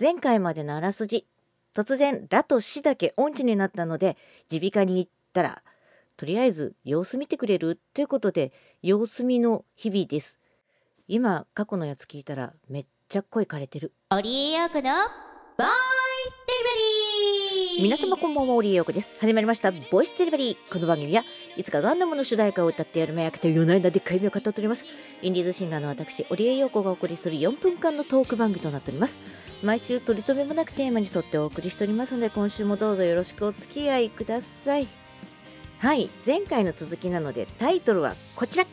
前回までのあらすじ。突然らとしだけ音痴になったので耳鼻科に行ったらとりあえず様子見てくれる？ということで様子見の日々です。今過去のやつ聞いたらめっちゃ声枯れてる。オリエヨークのボーン皆様こんばんはオリエヨークです。始まりましたボイスデリバリー。この番組はいつかガンダムの主題歌を歌ってやる目開けて夜な夜なでっかい目を語っております。インディーズシンガーの私オリエヨーコがお送りする4分間のトーク番組となっております。毎週取り留めもなくテーマに沿ってお送りしておりますので今週もどうぞよろしくお付き合いください。はい。前回の続きなのでタイトルはこちら。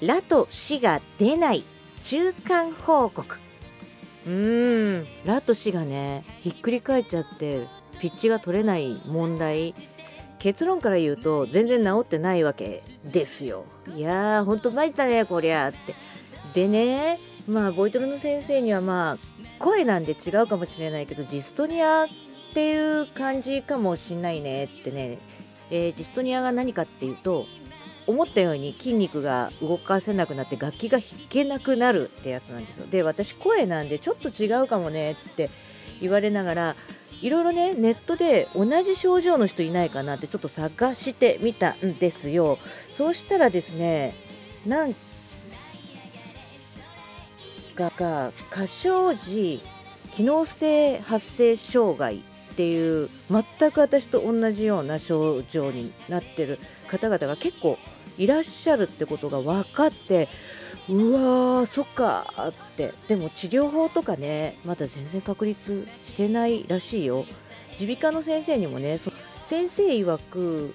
ラとシが出ない。中間報告。うーん。ラとシがねひっくり返っちゃって。ピッチが取れない問題。結論から言うと全然治ってないわけですよ。いやーほんと参ったねこりゃって。でねまあボイトレの先生にはまあ声なんで違うかもしれないけどジストニアっていう感じかもしんないねってね、えージストニアが何かっていうと思ったように筋肉が動かせなくなって楽器が弾けなくなるってやつなんですよ。で私声なんでちょっと違うかもねって言われながらいろいろねネットで同じ症状の人いないかなってちょっと探してみたんですよ。そうしたらですねなんかが過小時機能性発生障害っていう全く私と同じような症状になってる方々が結構いらっしゃるってことが分かってうわーそっかーって。でも治療法とかねまだ全然確立してないらしいよ。耳鼻科の先生にもね先生曰く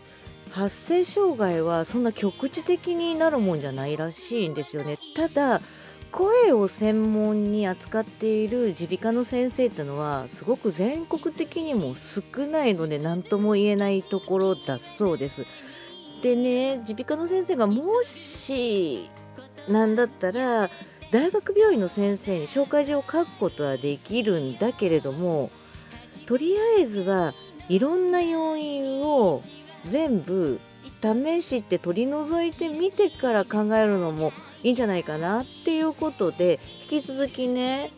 発声障害はそんな局地的になるもんじゃないらしいんですよね。ただ声を専門に扱っている耳鼻科の先生ってのはすごく全国的にも少ないので何とも言えないところだそうです。でね耳鼻科の先生がもしなんだったら大学病院の先生に紹介状を書くことはできるんだけれどもとりあえずはいろんな要因を全部試して取り除いてみてから考えるのもいいんじゃないかなっていうことで引き続きね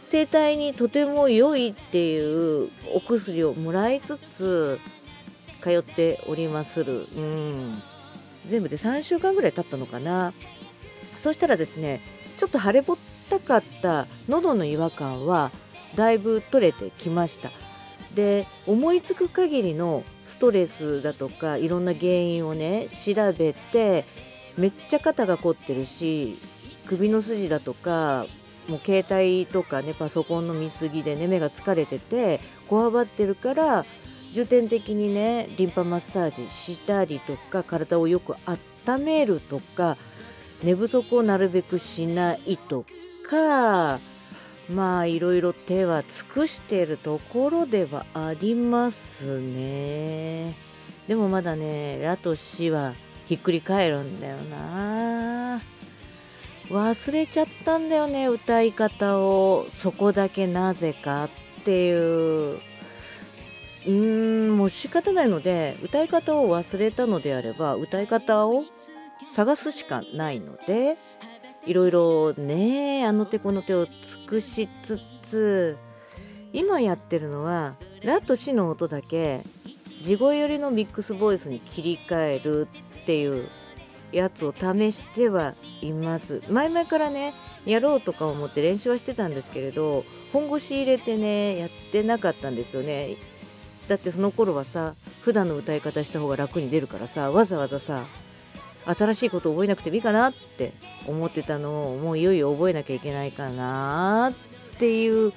生体にとても良いっていうお薬をもらいつつ通っておりまする、うん、全部で3週間ぐらい経ったのかな。そしたらですねちょっと腫れぼったかった喉の違和感はだいぶ取れてきました。で思いつく限りのストレスだとかいろんな原因をね調べてめっちゃ肩が凝ってるし首の筋だとかもう携帯とかねパソコンの見過ぎでね目が疲れててこわばってるから重点的にねリンパマッサージしたりとか体をよく温めるとか寝不足をなるべくしないとかまあいろいろ手は尽くしているところではありますね。でもまだねラとシはひっくり返るんだよな。忘れちゃったんだよね歌い方を。そこだけなぜかっていう。うーんもう仕方ないので歌い方を忘れたのであれば歌い方を探すしかないのでいろいろねあの手この手を尽くしつつ今やってるのはラとシの音だけ地声寄りのミックスボイスに切り替えるっていうやつを試してはいます。前々からねやろうとか思って練習はしてたんですけれど本腰入れてねやってなかったんですよね。だってその頃はさ普段の歌い方した方が楽に出るからさわざわざさ新しいことを覚えなくてもいいかなって思ってたのをもういよいよ覚えなきゃいけないかなっていう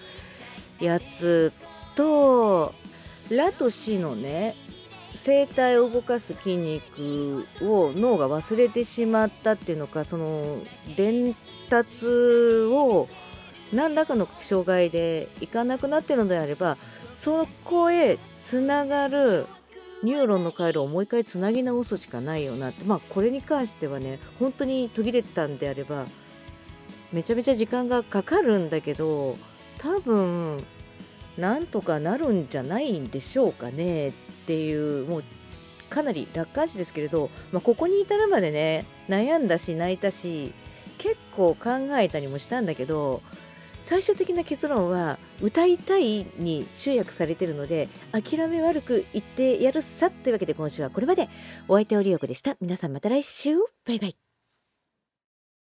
やつとラとシのね声帯を動かす筋肉を脳が忘れてしまったっていうのかその伝達を何らかの障害でいかなくなってるのであればそこへつながるニューロンの回路をもう一回つなぎ直すしかないよなって。まあこれに関してはね本当に途切れてたんであればめちゃめちゃ時間がかかるんだけど多分なんとかなるんじゃないんでしょうかねっていうもうかなり楽観視ですけれど、まあ、ここに至るまでね悩んだし泣いたし結構考えたりもしたんだけど最終的な結論は歌いたいに集約されてるので諦め悪く言ってやるさというわけで今週はこれまで。お相手オリオクでした。皆さんまた来週。バイバイ。